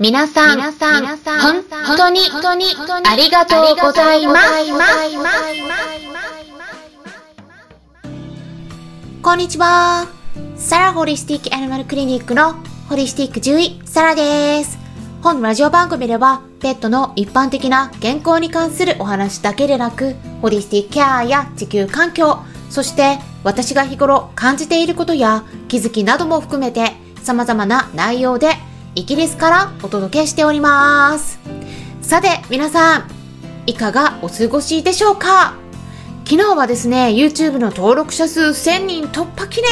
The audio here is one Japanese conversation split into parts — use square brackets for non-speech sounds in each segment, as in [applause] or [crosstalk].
皆さん、皆さん、本当に、本当に、ありがとうございます。こんにちは。サラホリスティックアニマルクリニックのホリスティック獣医、サラです。本ラジオ番組では、ペットの一般的な健康に関するお話だけでなく、ホリスティックケアや地球環境、そして私が日頃感じていることや気づきなども含めて様々な内容でイギリスからお届けしております。さて、皆さん、いかがお過ごしでしょうか？昨日はですね、YouTube の登録者数1000人突破記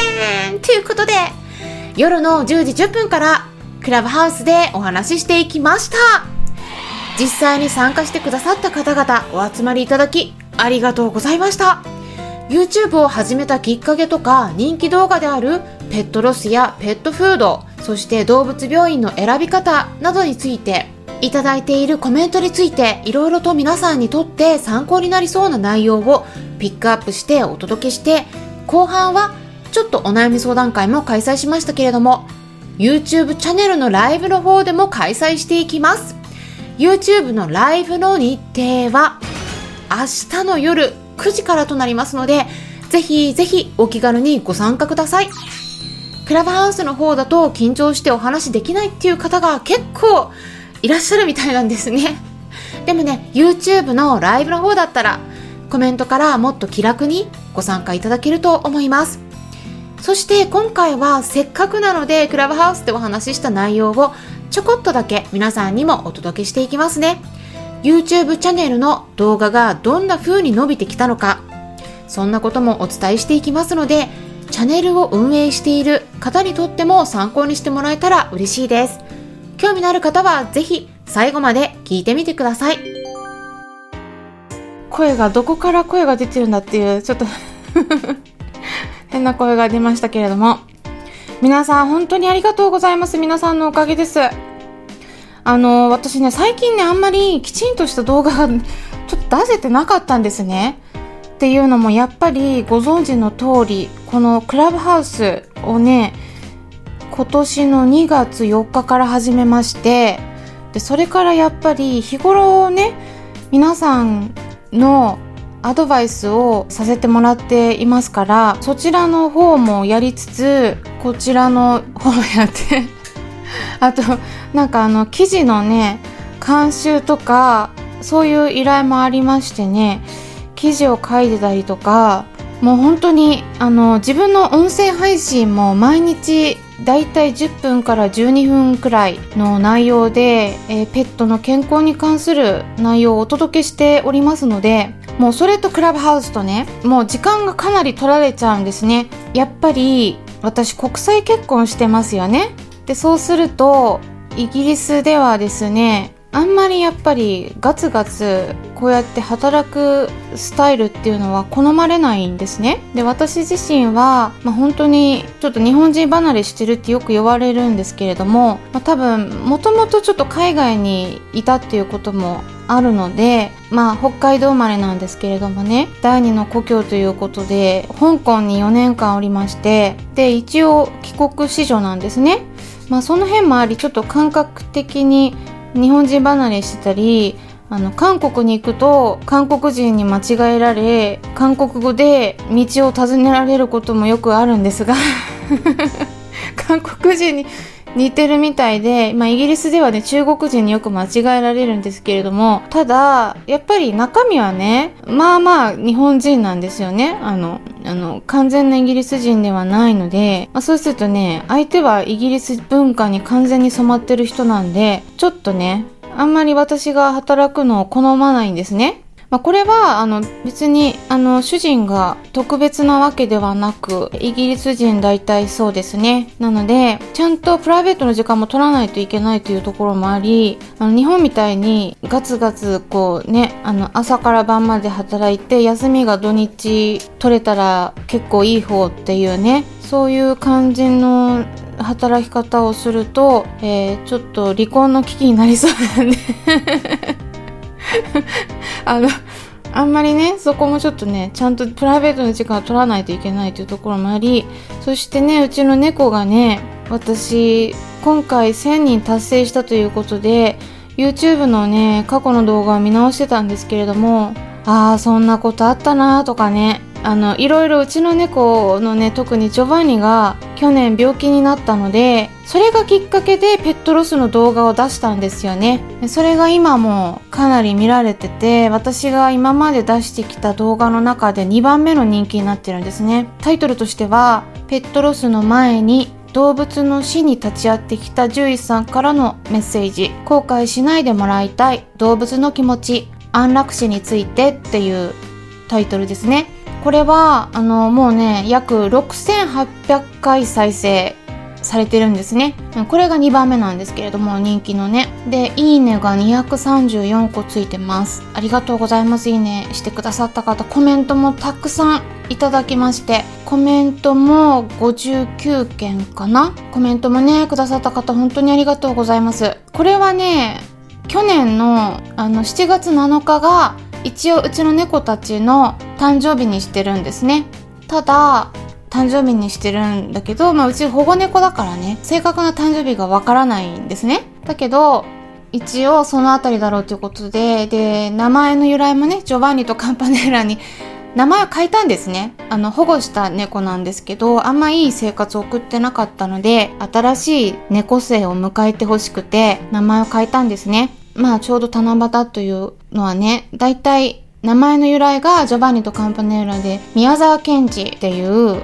念ということで、夜の10時10分からクラブハウスでお話ししていきました。実際に参加してくださった方々お集まりいただきありがとうございました。YouTube を始めたきっかけとか人気動画であるペットロスやペットフード、そして動物病院の選び方などについていただいているコメントについていろいろと皆さんにとって参考になりそうな内容をピックアップしてお届けして後半はちょっとお悩み相談会も開催しましたけれども YouTube チャンネルのライブの方でも開催していきます。YouTube のライブの日程は明日の夜9時からとなりますのでぜひぜひお気軽にご参加ください。クラブハウスの方だと緊張してお話できないっていう方が結構いらっしゃるみたいなんですね。[laughs] でもね、YouTube のライブの方だったらコメントからもっと気楽にご参加いただけると思います。そして今回はせっかくなのでクラブハウスでお話しした内容をちょこっとだけ皆さんにもお届けしていきますね。YouTube チャンネルの動画がどんな風に伸びてきたのか、そんなこともお伝えしていきますので、チャンネルを運営している方にとっても参考にしてもらえたら嬉しいです。興味のある方はぜひ最後まで聞いてみてください。声がどこから声が出てるんだっていうちょっと [laughs] 変な声が出ましたけれども皆さん本当にありがとうございます皆さんのおかげですあの私ね最近ねあんまりきちんとした動画がちょっと出せてなかったんですねっていうのもやっぱりご存知の通りこのクラブハウスをね今年の2月4日から始めましてでそれからやっぱり日頃ね皆さんのアドバイスをさせてもらっていますからそちらの方もやりつつこちらの方やって [laughs] あとなんかあの記事のね監修とかそういう依頼もありましてね記事を書いてたりとかもう本当にあの自分の音声配信も毎日だいたい10分から12分くらいの内容で、えー、ペットの健康に関する内容をお届けしておりますのでもうそれとクラブハウスとねもう時間がかなり取られちゃうんですね。やっぱり私国際結婚してますよね。でそうするとイギリスではですねあんまりやっぱりガツガツこうやって働くスタイルっていうのは好まれないんですね。で、私自身は、まあ、本当にちょっと日本人離れしてるってよく言われるんですけれども、まあ、多分もともとちょっと海外にいたっていうこともあるので、まあ北海道生まれなんですけれどもね、第二の故郷ということで、香港に4年間おりまして、で、一応帰国子女なんですね。まあその辺もあり、ちょっと感覚的に日本人離れしてたりあの韓国に行くと韓国人に間違えられ韓国語で道を尋ねられることもよくあるんですが [laughs] 韓国人に似てるみたいで、まあ、イギリスではね、中国人によく間違えられるんですけれども、ただ、やっぱり中身はね、まあまあ日本人なんですよね。あの、あの、完全なイギリス人ではないので、まあ、そうするとね、相手はイギリス文化に完全に染まってる人なんで、ちょっとね、あんまり私が働くのを好まないんですね。まあ、これはあの別にあの主人が特別なわけではなくイギリス人大体そうですね。なのでちゃんとプライベートの時間も取らないといけないというところもありあの日本みたいにガツガツこうねあの朝から晩まで働いて休みが土日取れたら結構いい方っていうねそういう感じの働き方をすると、えー、ちょっと離婚の危機になりそうなんで。あの、あんまりね、そこもちょっとね、ちゃんとプライベートの時間を取らないといけないというところもあり、そしてね、うちの猫がね、私、今回1000人達成したということで YouTube のね過去の動画を見直してたんですけれどもああそんなことあったなとかねあのいろいろうちの猫のね特にジョバンニが去年病気になったのでそれがきっかけでペットロスの動画を出したんですよね。それが今もかなり見られてて私が今まで出してきた動画の中で2番目の人気になってるんですね。タイトルとしてはペットロスの前に動物の死に立ち会ってきた獣医さんからのメッセージ。後悔しないでもらいたい動物の気持ち安楽死についてっていうタイトルですね。これはあのもうね約6800回再生されてるんですね。これが2番目なんですけれども人気のね。でいいねが234個ついてます。ありがとうございます。いいねしてくださった方コメントもたくさんいただきまして。コメントも59件かな。コメントもねくださった方本当にありがとうございます。これはね去年のあの7月7日が一応うちの猫たちの誕生日にしてるんですね。ただ誕生日にしてるんだけど、まあ、うち保護猫だからね。正確な誕生日がわからないんですね。だけど一応そのあたりだろうということでで名前の由来もねジョバンニとカンパネラに名前を変えたんですね。あの保護した猫なんですけどあんまいい生活を送ってなかったので新しい猫生を迎えてほしくて名前を変えたんですね。まあちょうど七夕というのはね大体名前の由来がジョバンニとカンパネーラで宮沢賢治っていう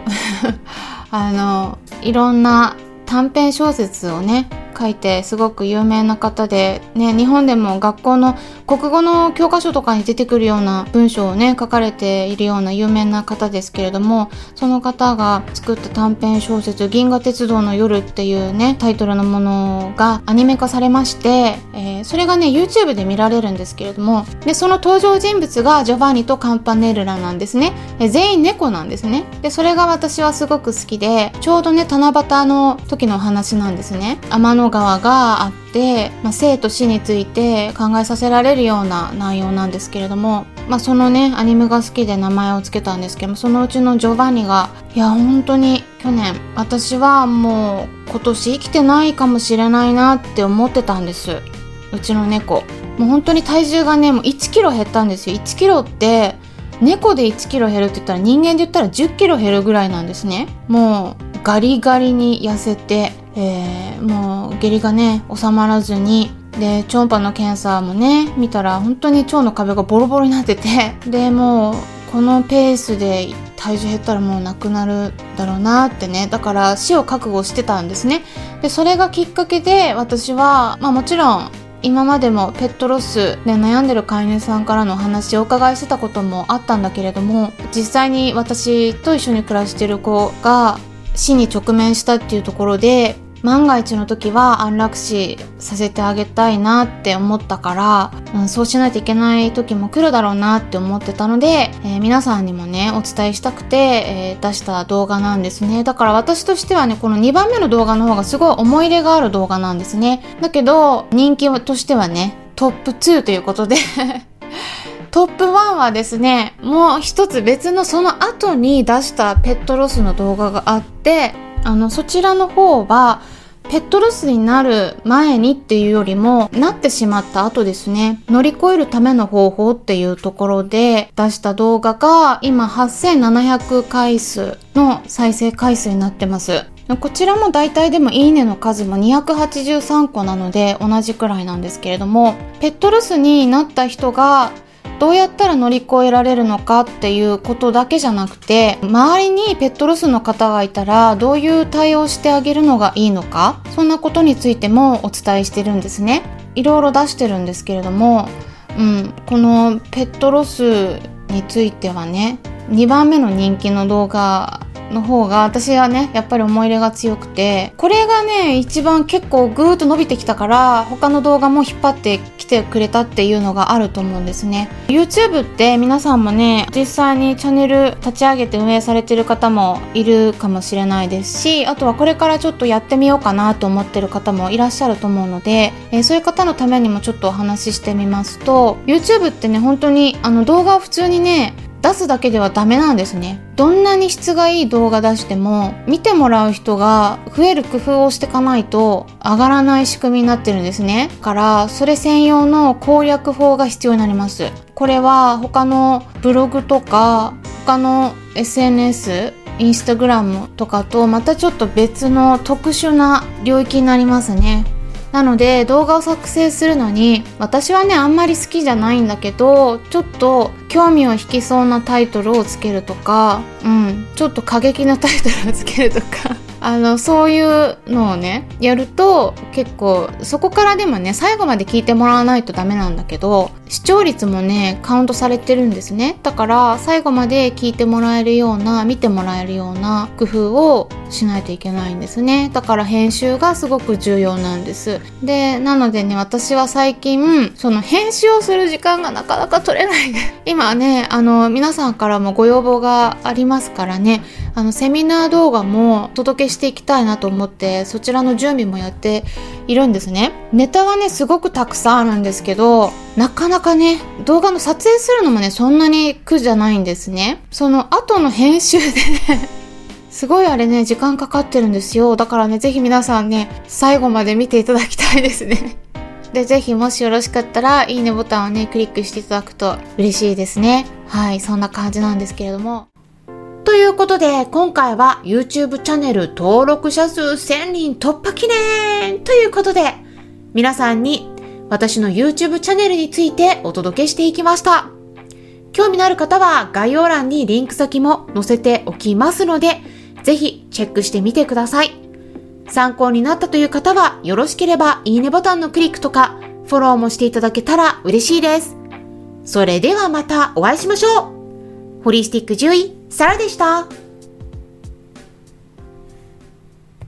[laughs] あのいろんな短編小説をね書いてすごく有名な方で、ね、日本でも学校の国語の教科書とかに出てくるような文章をね書かれているような有名な方ですけれどもその方が作った短編小説「銀河鉄道の夜」っていうねタイトルのものがアニメ化されまして、えー、それがね YouTube で見られるんですけれどもでその登場人物がジョバンニとカンパネルラなんですね、え、全員猫なんですね。でそれが私はすごく好きでちょうどね七夕の時のお話なんですね。天のの川があって、まあ、生と死について考えさせられるような内容なんですけれども、まあ、そのねアニメが好きで名前を付けたんですけどもそのうちのジョバンニがいや本当に去年私はもう今年生きてないかもしれないなって思ってたんです。うちの猫。もう本当に体重がねもう1キロ減ったんですよ。1キロって猫で1キロ減るって言ったら人間で言ったら10キロ減るぐらいなんですね。もうガリガリに痩せて、えー、もう下痢がね収まらずにで超音波の検査もね見たら本当に腸の壁がボロボロになってて [laughs] でもうこのペースで体重減ったらもうなくなるだろうなってねだから死を覚悟してたんですね。でそれがきっかけで私はまあもちろん今までもペットロスで悩んでる飼い主さんからのお話をお伺いしてたこともあったんだけれども実際に私と一緒に暮らしてる子が死に直面したっていうところで万が一の時は安楽死させてあげたいなって思ったから、うん、そうしないといけない時も来るだろうなって思ってたので、えー、皆さんにもねお伝えしたくて、えー、出した動画なんですね。だから私としてはねこの2番目の動画の方がすごい思い入れがある動画なんですね。だけど人気としてはねトップ2ということで [laughs] トップ1はですね、もう一つ別のその後に出したペットロスの動画があって、あの、そちらの方は、ペットロスになる前にっていうよりも、なってしまった後ですね、乗り越えるための方法っていうところで出した動画が、今8700回数の再生回数になってます。こちらも大体でもいいねの数も283個なので同じくらいなんですけれども、ペットロスになった人がどうやったら乗り越えられるのかっていうことだけじゃなくて周りにペットロスの方がいたらどういう対応してあげるのがいいのかそんなことについてもお伝えしてるんですね。いろいろ出してるんですけれども、うん、このペットロスについてはね2番目の人気の動画の方が私はねやっぱり思い入れが強くてこれがね一番結構ぐーっと伸びてきたから他の動画も引っ張ってきてくれたっていうのがあると思うんですね。YouTube って皆さんもね実際にチャンネル立ち上げて運営されてる方もいるかもしれないですしあとはこれからちょっとやってみようかなと思ってる方もいらっしゃると思うので、えー、そういう方のためにもちょっとお話ししてみますと YouTube ってね本当にあの動画を普通にね出すだけではダメなんですね。どんなに質がいい動画出しても、見てもらう人が増える工夫をしていかないと上がらない仕組みになってるんですね。から、それ専用の攻略法が必要になります。これは他のブログとか、他の SNS、インスタグラムとかとまたちょっと別の特殊な領域になりますね。なので動画を作成するのに私はねあんまり好きじゃないんだけどちょっと興味を引きそうなタイトルをつけるとかうんちょっと過激なタイトルをつけるとか。あのそういうのをねやると結構そこからでもね最後まで聞いてもらわないとダメなんだけど視聴率もねカウントされてるんですね。だから最後まで聞いてもらえるような見てもらえるような工夫をしないといけないんですね。だから編集がすごく重要なんです。でなのでね私は最近その編集をする時間がなかなか取れない。今ねあの皆さんからもご要望がありますからねあのセミナー動画もお届けしていきたいなと思ってそちらの準備もやっているんですねネタはねすごくたくさんあるんですけどなかなかね動画の撮影するのもねそんなに苦じゃないんですねその後の編集でね [laughs] すごいあれね時間かかってるんですよだからねぜひ皆さんね最後まで見ていただきたいですねで、ぜひもしよろしかったら、いいねボタンをね、クリックしていただくと嬉しいですね。はい、そんな感じなんですけれども。ということで、今回は YouTube チャンネル登録者数1000人突破記念ということで、皆さんに私の YouTube チャンネルについてお届けしていきました。興味のある方は概要欄にリンク先も載せておきますので、ぜひチェックしてみてください。参考になったという方はよろしければいいねボタンのクリックとかフォローもしていただけたら嬉しいです。それではまたお会いしましょうホリスティック獣医、サラでした。